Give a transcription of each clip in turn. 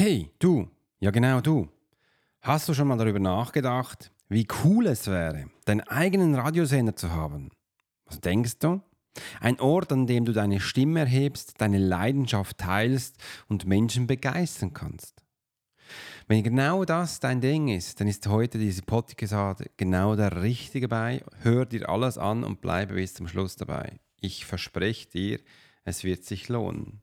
Hey, du, ja genau du. Hast du schon mal darüber nachgedacht, wie cool es wäre, deinen eigenen Radiosender zu haben? Was denkst du? Ein Ort, an dem du deine Stimme erhebst, deine Leidenschaft teilst und Menschen begeistern kannst. Wenn genau das dein Ding ist, dann ist heute diese Podcast genau der richtige bei. Hör dir alles an und bleibe bis zum Schluss dabei. Ich verspreche dir, es wird sich lohnen.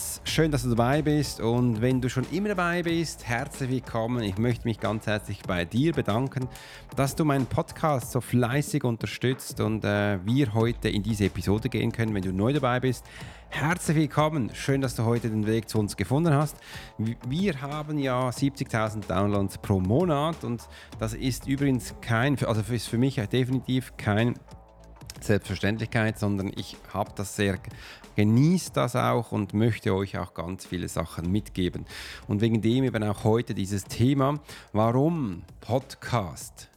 schön, dass du dabei bist und wenn du schon immer dabei bist, herzlich willkommen. Ich möchte mich ganz herzlich bei dir bedanken, dass du meinen Podcast so fleißig unterstützt und äh, wir heute in diese Episode gehen können. Wenn du neu dabei bist, herzlich willkommen. Schön, dass du heute den Weg zu uns gefunden hast. Wir haben ja 70.000 Downloads pro Monat und das ist übrigens kein, also ist für mich definitiv kein Selbstverständlichkeit, sondern ich habe das sehr genießt das auch und möchte euch auch ganz viele Sachen mitgeben. Und wegen dem eben auch heute dieses Thema, warum Podcast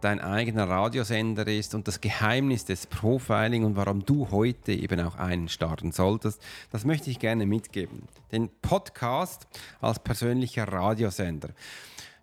dein eigener Radiosender ist und das Geheimnis des Profiling und warum du heute eben auch einen starten solltest, das möchte ich gerne mitgeben. Den Podcast als persönlicher Radiosender.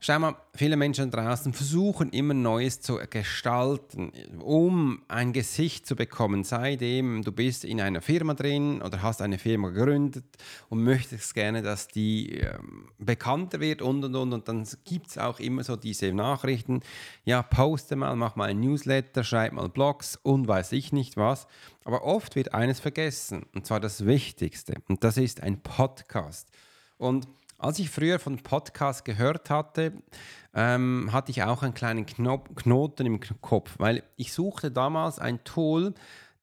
Schau mal, viele Menschen draußen versuchen immer Neues zu gestalten, um ein Gesicht zu bekommen. Seitdem du bist in einer Firma drin oder hast eine Firma gegründet und möchtest gerne, dass die ähm, bekannter wird und und und. Und dann gibt es auch immer so diese Nachrichten. Ja, poste mal, mach mal ein Newsletter, schreib mal Blogs und weiß ich nicht was. Aber oft wird eines vergessen und zwar das Wichtigste. Und das ist ein Podcast. Und als ich früher von Podcasts gehört hatte, ähm, hatte ich auch einen kleinen Knop Knoten im Kopf, weil ich suchte damals ein Tool,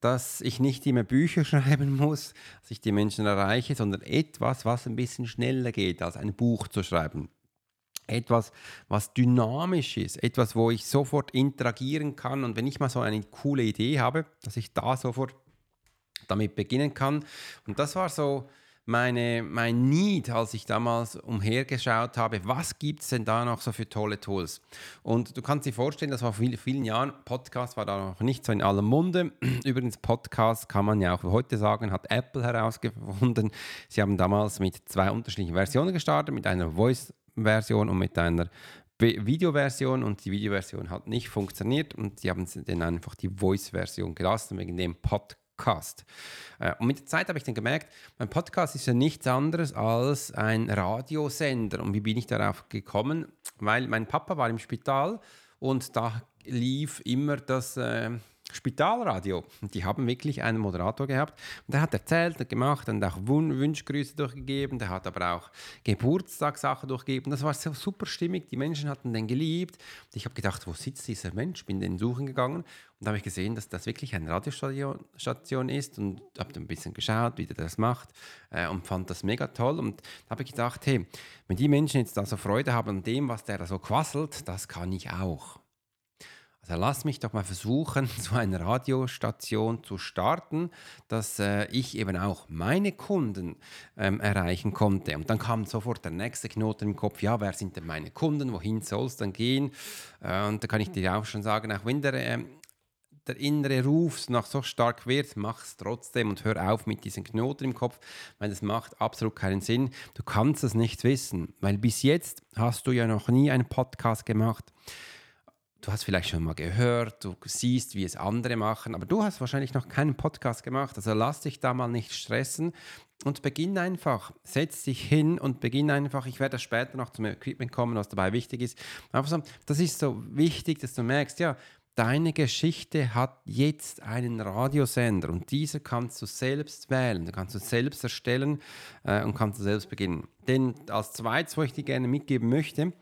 dass ich nicht immer Bücher schreiben muss, dass ich die Menschen erreiche, sondern etwas, was ein bisschen schneller geht, als ein Buch zu schreiben. Etwas, was dynamisch ist, etwas, wo ich sofort interagieren kann und wenn ich mal so eine coole Idee habe, dass ich da sofort damit beginnen kann. Und das war so meine, mein Need, als ich damals umhergeschaut habe, was gibt es denn da noch so für tolle Tools? Und du kannst dir vorstellen, das war vor vielen, vielen Jahren, Podcast war da noch nicht so in allem Munde. Übrigens, Podcast kann man ja auch heute sagen, hat Apple herausgefunden. Sie haben damals mit zwei unterschiedlichen Versionen gestartet, mit einer Voice-Version und mit einer Videoversion und die Videoversion hat nicht funktioniert und sie haben dann einfach die Voice-Version gelassen wegen dem Podcast. Podcast. Äh, und mit der Zeit habe ich dann gemerkt, mein Podcast ist ja nichts anderes als ein Radiosender. Und wie bin ich darauf gekommen? Weil mein Papa war im Spital und da lief immer das äh, Spitalradio. Die haben wirklich einen Moderator gehabt. Und der hat erzählt und gemacht und auch Wunschgrüße durchgegeben. Der hat aber auch Geburtstagssachen durchgegeben. Das war so super stimmig. Die Menschen hatten den geliebt. Und ich habe gedacht, wo sitzt dieser Mensch? Bin den suchen gegangen und da habe ich gesehen, dass das wirklich eine Radiostation ist und habe ein bisschen geschaut, wie der das macht äh, und fand das mega toll. Und da habe ich gedacht, hey, wenn die Menschen jetzt da so Freude haben an dem, was der da so quasselt, das kann ich auch. Also lass mich doch mal versuchen, so eine Radiostation zu starten, dass äh, ich eben auch meine Kunden ähm, erreichen konnte. Und dann kam sofort der nächste Knoten im Kopf, ja, wer sind denn meine Kunden, wohin soll es dann gehen? Äh, und da kann ich dir auch schon sagen, auch wenn der, äh, der innere Ruf noch so stark wird, mach es trotzdem und hör auf mit diesen Knoten im Kopf, weil das macht absolut keinen Sinn. Du kannst es nicht wissen, weil bis jetzt hast du ja noch nie einen Podcast gemacht du hast vielleicht schon mal gehört, du siehst, wie es andere machen, aber du hast wahrscheinlich noch keinen Podcast gemacht. Also lass dich da mal nicht stressen und beginn einfach. Setz dich hin und beginn einfach. Ich werde später noch zum Equipment kommen, was dabei wichtig ist. Einfach so, das ist so wichtig, dass du merkst, ja, deine Geschichte hat jetzt einen Radiosender und dieser kannst du selbst wählen, du kannst du selbst erstellen äh, und kannst du selbst beginnen. Denn als zweites, was ich dir gerne mitgeben möchte,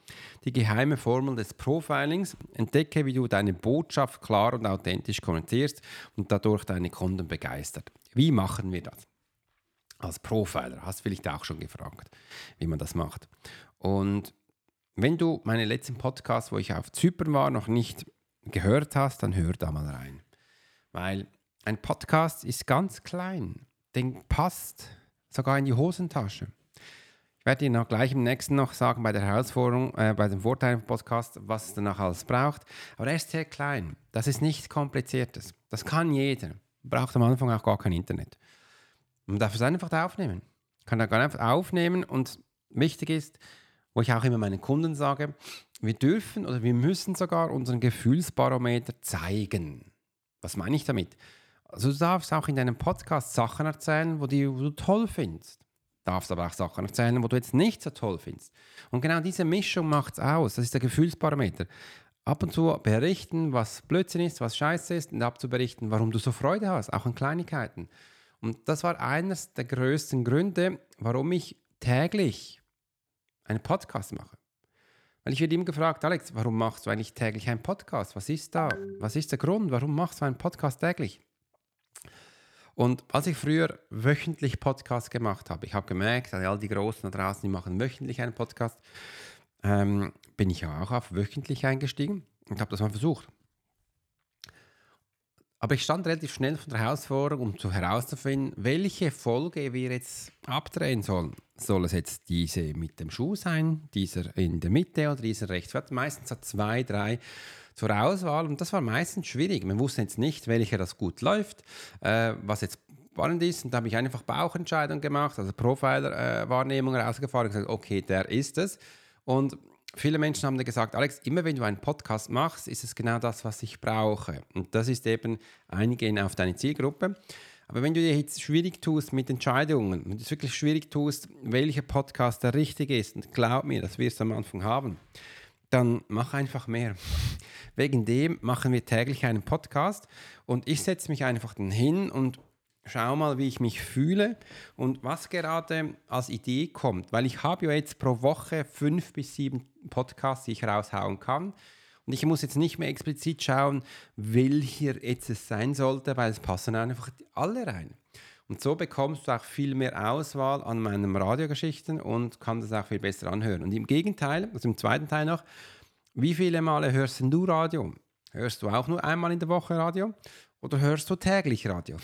die geheime Formel des Profilings. Entdecke, wie du deine Botschaft klar und authentisch kommentierst und dadurch deine Kunden begeistert. Wie machen wir das? Als Profiler, hast du vielleicht auch schon gefragt, wie man das macht. Und wenn du meine letzten Podcasts, wo ich auf Zypern war, noch nicht gehört hast, dann hör da mal rein. Weil ein Podcast ist ganz klein. Den passt sogar in die Hosentasche. Ich werde dir noch gleich im nächsten noch sagen bei der Herausforderung, äh, bei dem Vorteil im Podcast, was es danach alles braucht. Aber er ist sehr klein. Das ist nichts Kompliziertes. Das kann jeder. Braucht am Anfang auch gar kein Internet. Man darf es einfach aufnehmen. Kann da gar einfach aufnehmen und wichtig ist, wo ich auch immer meinen Kunden sage, wir dürfen oder wir müssen sogar unseren Gefühlsbarometer zeigen. Was meine ich damit? Also du darfst auch in deinem Podcast Sachen erzählen, wo, die, du toll findest. Darfst aber auch Sachen erzählen, wo du jetzt nicht so toll findest. Und genau diese Mischung macht es aus. Das ist der Gefühlsbarometer. Ab und zu berichten, was Blödsinn ist, was scheiße ist und abzuberichten, warum du so Freude hast, auch an Kleinigkeiten. Und das war eines der größten Gründe, warum ich täglich einen Podcast mache. Weil ich werde immer gefragt, Alex, warum machst du eigentlich täglich einen Podcast? Was ist da? Was ist der Grund? Warum machst du einen Podcast täglich? Und als ich früher wöchentlich Podcast gemacht habe, ich habe gemerkt, all die Großen da draußen, die machen wöchentlich einen Podcast, ähm, bin ich auch auf wöchentlich eingestiegen und habe das mal versucht. Aber ich stand relativ schnell vor der Herausforderung, um zu herauszufinden, welche Folge wir jetzt abdrehen sollen. Soll es jetzt diese mit dem Schuh sein, dieser in der Mitte oder dieser rechts? Wir hatten meistens so zwei, drei zur Auswahl und das war meistens schwierig. Man wusste jetzt nicht, welcher das gut läuft, äh, was jetzt spannend ist. Und da habe ich einfach Bauchentscheidungen gemacht, also Profiler-Wahrnehmung äh, rausgefahren und gesagt, okay, der ist es. Und viele Menschen haben gesagt, Alex, immer wenn du einen Podcast machst, ist es genau das, was ich brauche. Und das ist eben, eingehen auf deine Zielgruppe. Aber wenn du dir jetzt schwierig tust mit Entscheidungen, wenn du es wirklich schwierig tust, welcher Podcast der richtige ist, und glaub mir, das wirst du am Anfang haben, dann mach einfach mehr. Wegen dem machen wir täglich einen Podcast und ich setze mich einfach dann hin und schau mal, wie ich mich fühle und was gerade als Idee kommt. Weil ich habe ja jetzt pro Woche fünf bis sieben Podcasts, die ich raushauen kann. Und ich muss jetzt nicht mehr explizit schauen, welcher jetzt es sein sollte, weil es passen einfach alle rein. Und so bekommst du auch viel mehr Auswahl an meinen Radiogeschichten und kannst das auch viel besser anhören. Und im Gegenteil, also im zweiten Teil noch, wie viele Male hörst du Radio? Hörst du auch nur einmal in der Woche Radio oder hörst du täglich Radio?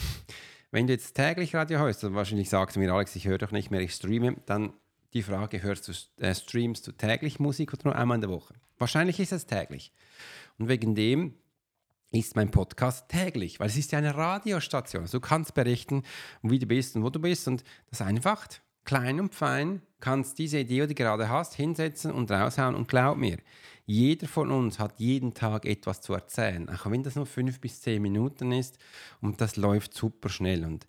Wenn du jetzt täglich Radio hörst, dann wahrscheinlich sagst du mir, Alex, ich höre doch nicht mehr, ich streame, dann die Frage, hörst du, äh, streamst du täglich Musik oder nur einmal in der Woche? Wahrscheinlich ist es täglich. Und wegen dem ist mein Podcast täglich, weil es ist ja eine Radiostation. Also du kannst berichten, wie du bist und wo du bist und das einfach klein und fein kannst diese Idee, die du gerade hast, hinsetzen und raushauen und glaub mir, jeder von uns hat jeden Tag etwas zu erzählen, auch wenn das nur fünf bis zehn Minuten ist und das läuft super schnell. Und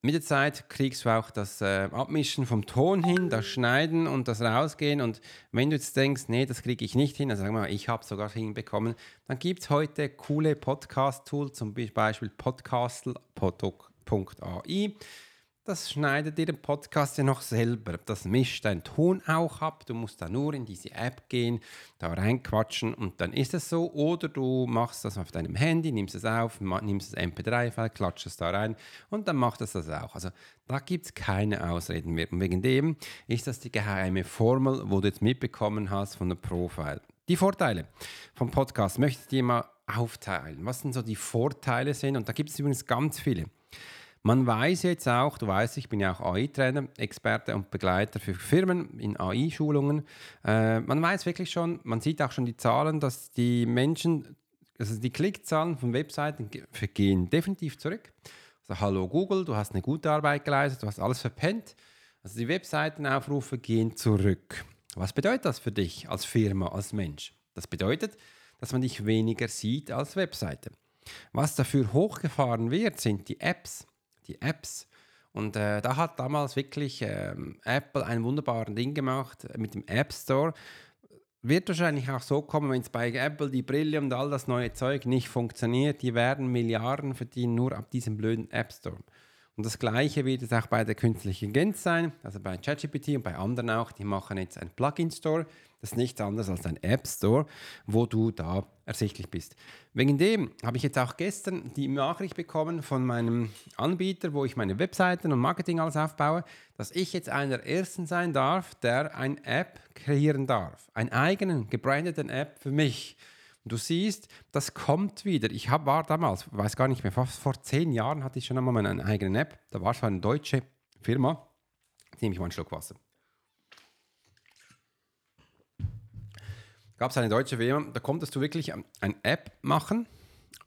mit der Zeit kriegst du auch das äh, Abmischen vom Ton hin, das Schneiden und das Rausgehen. Und wenn du jetzt denkst, nee, das kriege ich nicht hin, dann sag mal, ich habe es sogar hinbekommen, dann gibt es heute coole Podcast-Tools, zum Beispiel podcastle.ai. Das schneidet dir den Podcast ja noch selber. Das mischt deinen Ton auch ab. Du musst da nur in diese App gehen, da reinquatschen und dann ist es so. Oder du machst das auf deinem Handy, nimmst es auf, nimmst das MP3-File, klatschst es da rein und dann macht es das auch. Also da gibt es keine Ausreden mehr. Und wegen dem ist das die geheime Formel, wo du jetzt mitbekommen hast von der Profile. Die Vorteile vom Podcast möchte ich dir mal aufteilen. Was denn so die Vorteile sind? Und da gibt es übrigens ganz viele. Man weiß jetzt auch, du weißt, ich bin ja auch AI-Trainer, Experte und Begleiter für Firmen in AI-Schulungen. Äh, man weiß wirklich schon, man sieht auch schon die Zahlen, dass die Menschen, also die Klickzahlen von Webseiten gehen definitiv zurück. Also hallo Google, du hast eine gute Arbeit geleistet, du hast alles verpennt. Also die Webseitenaufrufe gehen zurück. Was bedeutet das für dich als Firma, als Mensch? Das bedeutet, dass man dich weniger sieht als Webseite. Was dafür hochgefahren wird, sind die Apps die Apps. Und äh, da hat damals wirklich ähm, Apple ein wunderbares Ding gemacht mit dem App Store. wird wahrscheinlich auch so kommen, wenn es bei Apple die Brille und all das neue Zeug nicht funktioniert. Die werden Milliarden verdienen nur ab diesem blöden App Store. Und das Gleiche wird es auch bei der künstlichen Intelligenz sein, also bei ChatGPT und bei anderen auch. Die machen jetzt einen Plugin-Store. Das ist nichts anderes als ein App Store, wo du da ersichtlich bist. Wegen dem habe ich jetzt auch gestern die Nachricht bekommen von meinem Anbieter, wo ich meine Webseiten und Marketing alles aufbaue, dass ich jetzt einer der ersten sein darf, der eine App kreieren darf. Einen eigenen, gebrandeten App für mich. Du siehst, das kommt wieder. Ich hab, war damals, weiß gar nicht mehr, fast vor zehn Jahren hatte ich schon einmal meine eigene App. Da war es eine deutsche Firma. Jetzt nehme ich mal einen Schluck Wasser. Gab es eine deutsche Firma, da konntest du wirklich eine App machen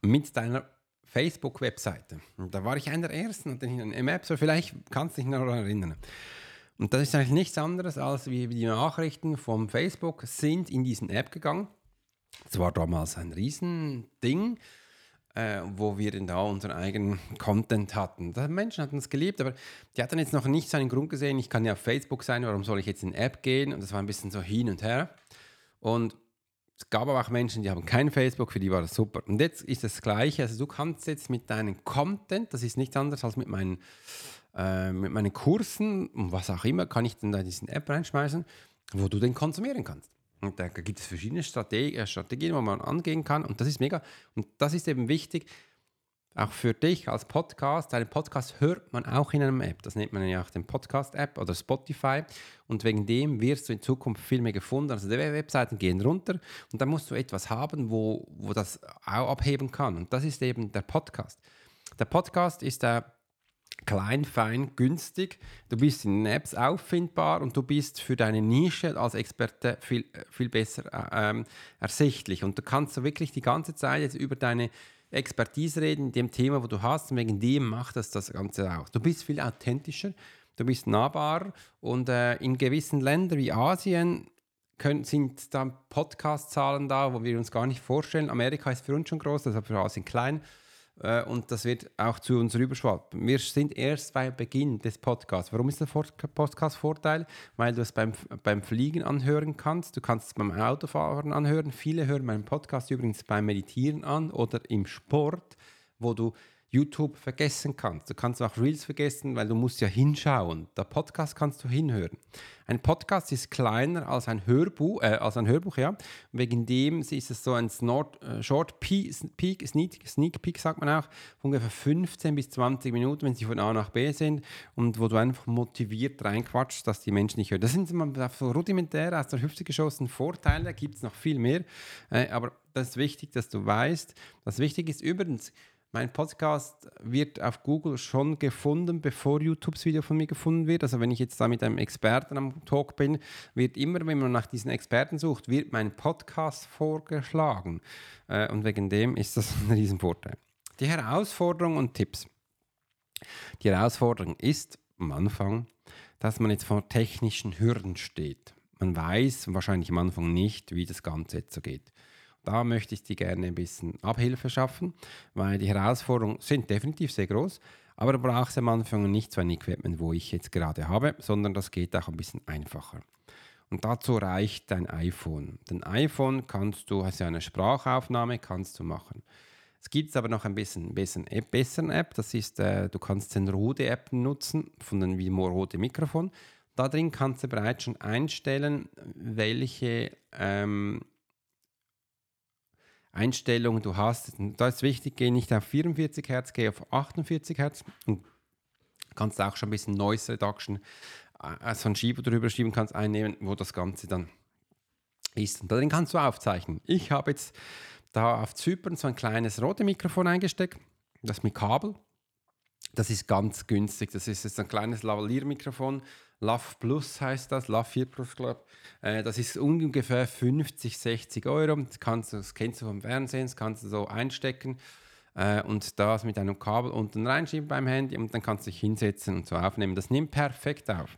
mit deiner Facebook-Webseite. Und da war ich einer der ersten, hatte ich eine App, so vielleicht kannst du dich noch erinnern. Und das ist eigentlich nichts anderes, als wie die Nachrichten vom Facebook sind in diesen App gegangen. Es war damals ein Riesending, äh, wo wir dann da unseren eigenen Content hatten. Die Menschen hatten es geliebt, aber die hatten jetzt noch nicht so einen Grund gesehen, ich kann ja auf Facebook sein, warum soll ich jetzt in App gehen? Und das war ein bisschen so hin und her. Und es gab aber auch Menschen, die haben kein Facebook, für die war das super. Und jetzt ist das Gleiche. Also du kannst jetzt mit deinem Content, das ist nichts anderes als mit meinen, äh, mit meinen Kursen und was auch immer, kann ich dann da diesen App reinschmeißen, wo du den konsumieren kannst. Und da gibt es verschiedene äh, Strategien, wo man angehen kann. Und das ist mega. Und das ist eben wichtig, auch für dich als Podcast. Einen Podcast hört man auch in einem App. Das nennt man ja auch den Podcast-App oder Spotify. Und wegen dem wirst du in Zukunft viel mehr gefunden. Also die Webseiten gehen runter und dann musst du etwas haben, wo, wo das auch abheben kann. Und das ist eben der Podcast. Der Podcast ist der klein, fein, günstig. Du bist in Apps auffindbar und du bist für deine Nische als Experte viel, viel besser äh, ähm, ersichtlich. Und du kannst so wirklich die ganze Zeit jetzt über deine Expertise reden in dem Thema, wo du hast. Und wegen dem macht das das Ganze auch. Du bist viel authentischer, du bist nahbarer und äh, in gewissen Ländern wie Asien können, sind dann Podcast-Zahlen da, wo wir uns gar nicht vorstellen. Amerika ist für uns schon groß, ist für Asien klein. Äh, und das wird auch zu uns rüberschwappen. Wir sind erst bei Beginn des Podcasts. Warum ist der Podcast Vorteil? Weil du es beim, beim Fliegen anhören kannst, du kannst es beim Autofahren anhören. Viele hören meinen Podcast übrigens beim Meditieren an oder im Sport, wo du YouTube vergessen kannst. Du kannst auch Reels vergessen, weil du musst ja hinschauen. Der Podcast kannst du hinhören. Ein Podcast ist kleiner als ein Hörbuch, äh, als ein Hörbuch, ja. Wegen dem ist es so ein Snort, äh, Short Peak, Sneak, Sneak Peek sagt man auch, ungefähr 15 bis 20 Minuten, wenn sie von A nach B sind und wo du einfach motiviert reinquatschst, dass die Menschen nicht hören. Das sind so rudimentär aus der Hüfte geschossen Vorteile, da gibt es noch viel mehr, äh, aber das ist wichtig, dass du weißt. Das wichtig ist übrigens, mein Podcast wird auf Google schon gefunden, bevor YouTubes Video von mir gefunden wird. Also wenn ich jetzt da mit einem Experten am Talk bin, wird immer, wenn man nach diesen Experten sucht, wird mein Podcast vorgeschlagen. Äh, und wegen dem ist das ein Riesenvorteil. Die Herausforderung und Tipps. Die Herausforderung ist am Anfang, dass man jetzt vor technischen Hürden steht. Man weiß wahrscheinlich am Anfang nicht, wie das Ganze jetzt so geht. Da möchte ich dir gerne ein bisschen Abhilfe schaffen, weil die Herausforderungen sind definitiv sehr groß. Aber du brauchst am Anfang nicht so ein Equipment, wo ich jetzt gerade habe, sondern das geht auch ein bisschen einfacher. Und dazu reicht dein iPhone. Dein iPhone kannst du, hast ja eine Sprachaufnahme, kannst du machen. Es gibt aber noch ein bisschen, bisschen App, besseren App, das ist, äh, du kannst den Rode App nutzen, von den Vimo Rode Mikrofon. Da drin kannst du bereits schon einstellen, welche ähm, Einstellungen du hast. Da ist wichtig, geh nicht auf 44 Hertz, geh auf 48 Hertz und kannst auch schon ein bisschen Noise Reduction, also ein Schieber drüber schieben kannst einnehmen, wo das Ganze dann ist. Und darin kannst du aufzeichnen. Ich habe jetzt da auf Zypern so ein kleines rote Mikrofon eingesteckt, das mit Kabel. Das ist ganz günstig. Das ist jetzt ein kleines Lavalliermikrofon. Love Plus heißt das, Love 4 Plus, glaube äh, Das ist ungefähr 50, 60 Euro. Das, kannst das kennst du vom Fernsehen, das kannst du so einstecken äh, und das mit einem Kabel unten reinschieben beim Handy und dann kannst du dich hinsetzen und so aufnehmen. Das nimmt perfekt auf.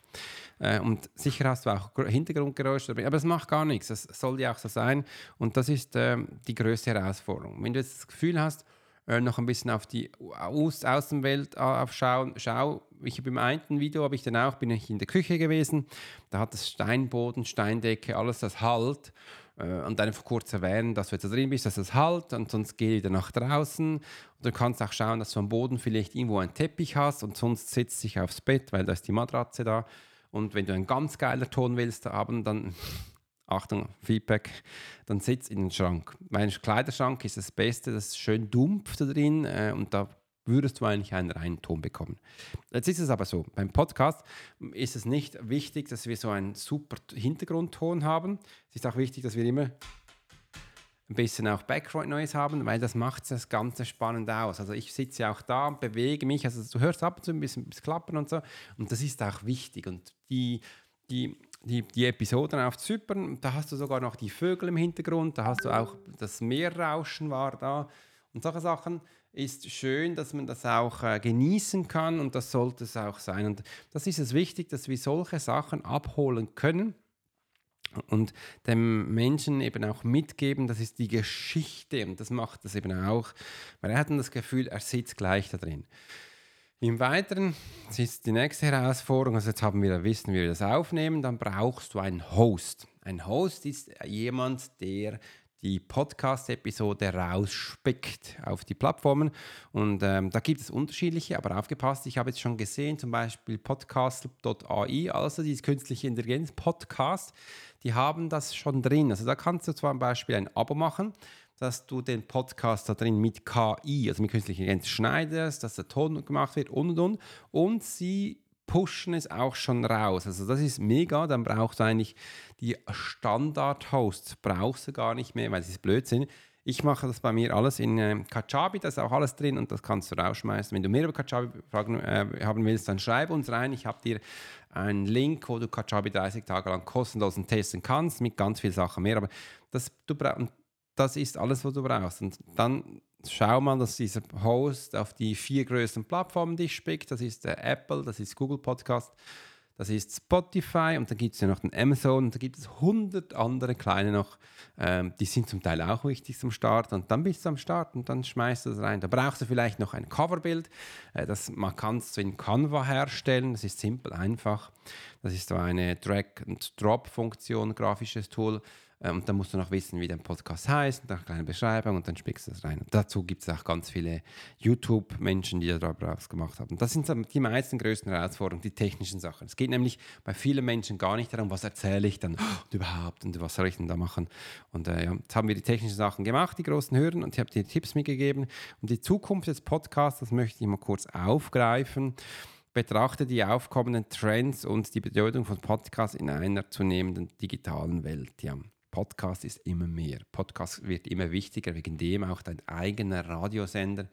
Äh, und sicher hast du auch Hintergrundgeräusche, aber es macht gar nichts. Das soll ja auch so sein. Und das ist ähm, die größte Herausforderung. Wenn du jetzt das Gefühl hast, äh, noch ein bisschen auf die Außenwelt aufschauen. Schau, ich habe im einen Video, habe ich dann auch, bin ich in der Küche gewesen, da hat das Steinboden, Steindecke, alles das halt. äh, und einfach kurz erwähnen, dass du jetzt da drin bist, dass es halt und sonst geh wieder nach draußen. Und du kannst auch schauen, dass du am Boden vielleicht irgendwo einen Teppich hast und sonst sitzt dich aufs Bett, weil da ist die Matratze da. Und wenn du einen ganz geiler Ton willst haben, dann Achtung, Feedback, dann sitzt in den Schrank. Mein Kleiderschrank ist das Beste, das ist schön dumpf da drin äh, und da würdest du eigentlich einen reinen Ton bekommen. Jetzt ist es aber so, beim Podcast ist es nicht wichtig, dass wir so einen super Hintergrundton haben. Es ist auch wichtig, dass wir immer ein bisschen auch Background Noise haben, weil das macht das Ganze spannend aus. Also ich sitze auch da und bewege mich, also du hörst ab und zu ein bisschen, bisschen klappern und so und das ist auch wichtig und die, die die, die Episoden auf Zypern, da hast du sogar noch die Vögel im Hintergrund, da hast du auch das Meerrauschen war da und solche Sachen ist schön, dass man das auch äh, genießen kann und das sollte es auch sein. Und das ist es wichtig, dass wir solche Sachen abholen können und dem Menschen eben auch mitgeben, das ist die Geschichte und das macht das eben auch, weil er hat dann das Gefühl, er sitzt gleich da drin. Im Weiteren das ist die nächste Herausforderung, also jetzt haben wir, wissen, wie wir das aufnehmen, dann brauchst du einen Host. Ein Host ist jemand, der die Podcast-Episode rausspickt auf die Plattformen. Und ähm, da gibt es unterschiedliche, aber aufgepasst, ich habe jetzt schon gesehen, zum Beispiel podcast.ai, also dieses künstliche Intelligenz Podcast, die haben das schon drin. Also da kannst du zum Beispiel ein Abo machen dass du den Podcast da drin mit KI, also mit künstlicher Intelligenz schneidest, dass der Ton gemacht wird und und und. Und sie pushen es auch schon raus. Also das ist mega, dann brauchst du eigentlich die Standard-Hosts, brauchst du gar nicht mehr, weil sie ist Blödsinn. Ich mache das bei mir alles in äh, Kajabi, da ist auch alles drin und das kannst du rausschmeißen. Wenn du mehr über Kajabi fragen, äh, haben willst, dann schreib uns rein. Ich habe dir einen Link, wo du Kajabi 30 Tage lang kostenlos testen kannst, mit ganz vielen Sachen mehr. Aber das, du das ist alles, was du brauchst. Und dann schau mal, dass dieser Host auf die vier größten Plattformen dich spickt. Das ist der Apple, das ist Google Podcast, das ist Spotify und dann gibt es ja noch den Amazon und da gibt es hundert andere kleine noch. Ähm, die sind zum Teil auch wichtig zum Start und dann bist du am Start und dann schmeißt du das rein. Da brauchst du vielleicht noch ein Coverbild. Äh, das man kannst du in Canva herstellen. Das ist simpel, einfach. Das ist so eine Drag-and-Drop-Funktion, grafisches Tool. Äh, und dann musst du noch wissen, wie dein Podcast heißt, eine kleine Beschreibung und dann spickst du das rein. Und dazu gibt es auch ganz viele YouTube-Menschen, die daraus gemacht haben. Das sind die meisten größten Herausforderungen, die technischen Sachen. Es geht nämlich bei vielen Menschen gar nicht darum, was erzähle ich dann und überhaupt und was soll ich denn da machen. Und äh, ja, jetzt haben wir die technischen Sachen gemacht, die großen Hürden, und ich habe dir Tipps mitgegeben. Und die Zukunft des Podcasts, das möchte ich mal kurz aufgreifen betrachte die aufkommenden Trends und die Bedeutung von Podcasts in einer zunehmenden digitalen Welt. Ja. Podcast ist immer mehr. Podcast wird immer wichtiger, wegen dem auch dein eigener Radiosender.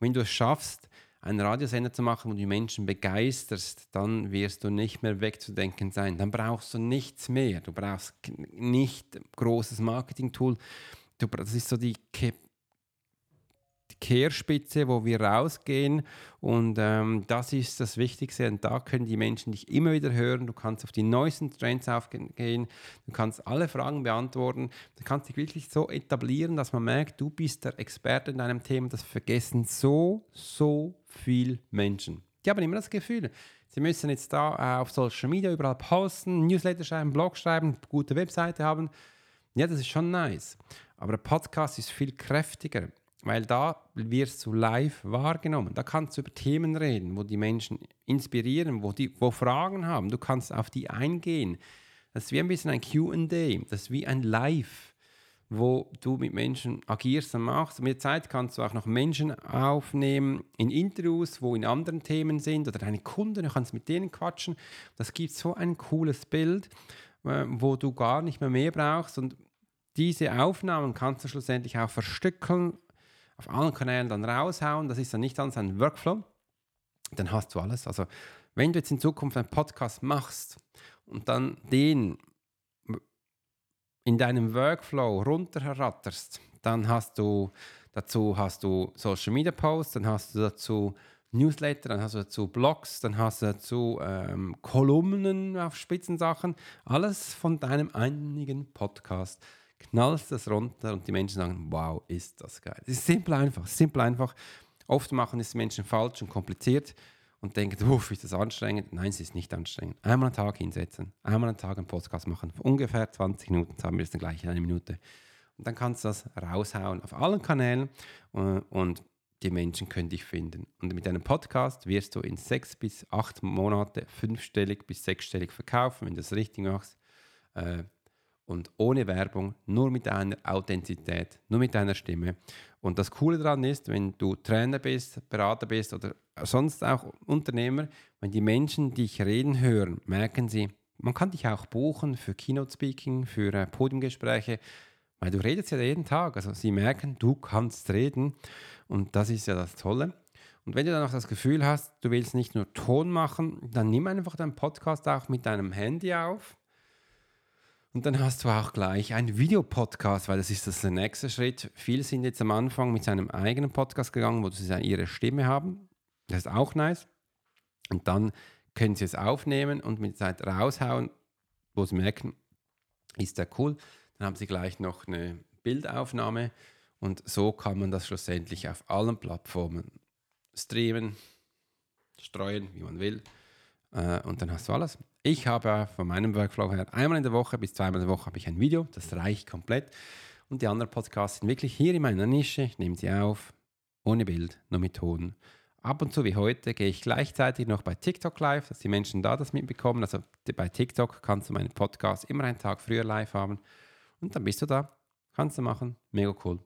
Wenn du es schaffst, einen Radiosender zu machen, wo du Menschen begeisterst, dann wirst du nicht mehr wegzudenken sein. Dann brauchst du nichts mehr. Du brauchst nicht großes Marketing-Tool. Das ist so die Kehrspitze, wo wir rausgehen. Und ähm, das ist das Wichtigste. Und da können die Menschen dich immer wieder hören. Du kannst auf die neuesten Trends aufgehen. Du kannst alle Fragen beantworten. Du kannst dich wirklich so etablieren, dass man merkt, du bist der Experte in deinem Thema. Das vergessen so, so viele Menschen. Die haben immer das Gefühl, sie müssen jetzt da äh, auf Social Media überall posten, Newsletter schreiben, Blog schreiben, gute Webseite haben. Ja, das ist schon nice. Aber der Podcast ist viel kräftiger. Weil da wirst du live wahrgenommen. Da kannst du über Themen reden, wo die Menschen inspirieren, wo die wo Fragen haben. Du kannst auf die eingehen. Das ist wie ein bisschen ein QA. Das ist wie ein Live, wo du mit Menschen agierst und machst. Mit der Zeit kannst du auch noch Menschen aufnehmen in Interviews, wo in anderen Themen sind oder deine Kunden, du kannst mit denen quatschen. Das gibt so ein cooles Bild, äh, wo du gar nicht mehr mehr brauchst. Und diese Aufnahmen kannst du schlussendlich auch verstückeln auf allen Kanälen dann raushauen. Das ist dann nicht ganz ein Workflow. Dann hast du alles. Also wenn du jetzt in Zukunft einen Podcast machst und dann den in deinem Workflow runterratterst, dann hast du dazu hast du Social Media Posts, dann hast du dazu Newsletter, dann hast du dazu Blogs, dann hast du dazu ähm, Kolumnen auf Spitzensachen, alles von deinem einigen Podcast knallst das runter und die Menschen sagen, wow, ist das geil. Es ist simpel einfach, simpel einfach. Oft machen es Menschen falsch und kompliziert und denkt, uff, ist das anstrengend? Nein, es ist nicht anstrengend. Einmal am Tag hinsetzen, einmal am Tag einen Podcast machen, ungefähr 20 Minuten, haben wir es dann gleich in einer Minute. Und dann kannst du das raushauen auf allen Kanälen äh, und die Menschen können dich finden. Und mit einem Podcast wirst du in sechs bis acht Monate fünfstellig bis sechsstellig verkaufen, wenn du das richtig machst. Äh, und ohne Werbung, nur mit deiner Authentizität, nur mit deiner Stimme. Und das Coole daran ist, wenn du Trainer bist, Berater bist oder sonst auch Unternehmer, wenn die Menschen dich reden hören, merken sie, man kann dich auch buchen für Keynote Speaking, für äh, Podiumgespräche, weil du redest ja jeden Tag. Also sie merken, du kannst reden und das ist ja das Tolle. Und wenn du dann auch das Gefühl hast, du willst nicht nur Ton machen, dann nimm einfach deinen Podcast auch mit deinem Handy auf. Und dann hast du auch gleich einen Videopodcast, weil das ist das der nächste Schritt. Viele sind jetzt am Anfang mit seinem eigenen Podcast gegangen, wo sie ihre Stimme haben. Das ist auch nice. Und dann können sie es aufnehmen und mit Zeit raushauen, wo sie merken, ist der cool. Dann haben sie gleich noch eine Bildaufnahme und so kann man das schlussendlich auf allen Plattformen streamen, streuen, wie man will. Äh, und dann hast du alles. Ich habe von meinem Workflow her einmal in der Woche bis zweimal in der Woche habe ich ein Video, das reicht komplett. Und die anderen Podcasts sind wirklich hier in meiner Nische. Ich nehme sie auf, ohne Bild, nur mit Ton. Ab und zu wie heute gehe ich gleichzeitig noch bei TikTok live, dass die Menschen da das mitbekommen. Also bei TikTok kannst du meinen Podcast immer einen Tag früher live haben. Und dann bist du da. Kannst du machen. Mega cool.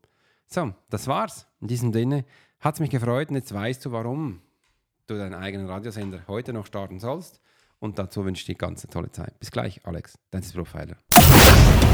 So, das war's. In diesem Sinne hat es mich gefreut und jetzt weißt du, warum du deinen eigenen Radiosender heute noch starten sollst. Und dazu wünsche ich dir ganz eine tolle Zeit. Bis gleich, Alex, dein Profiler.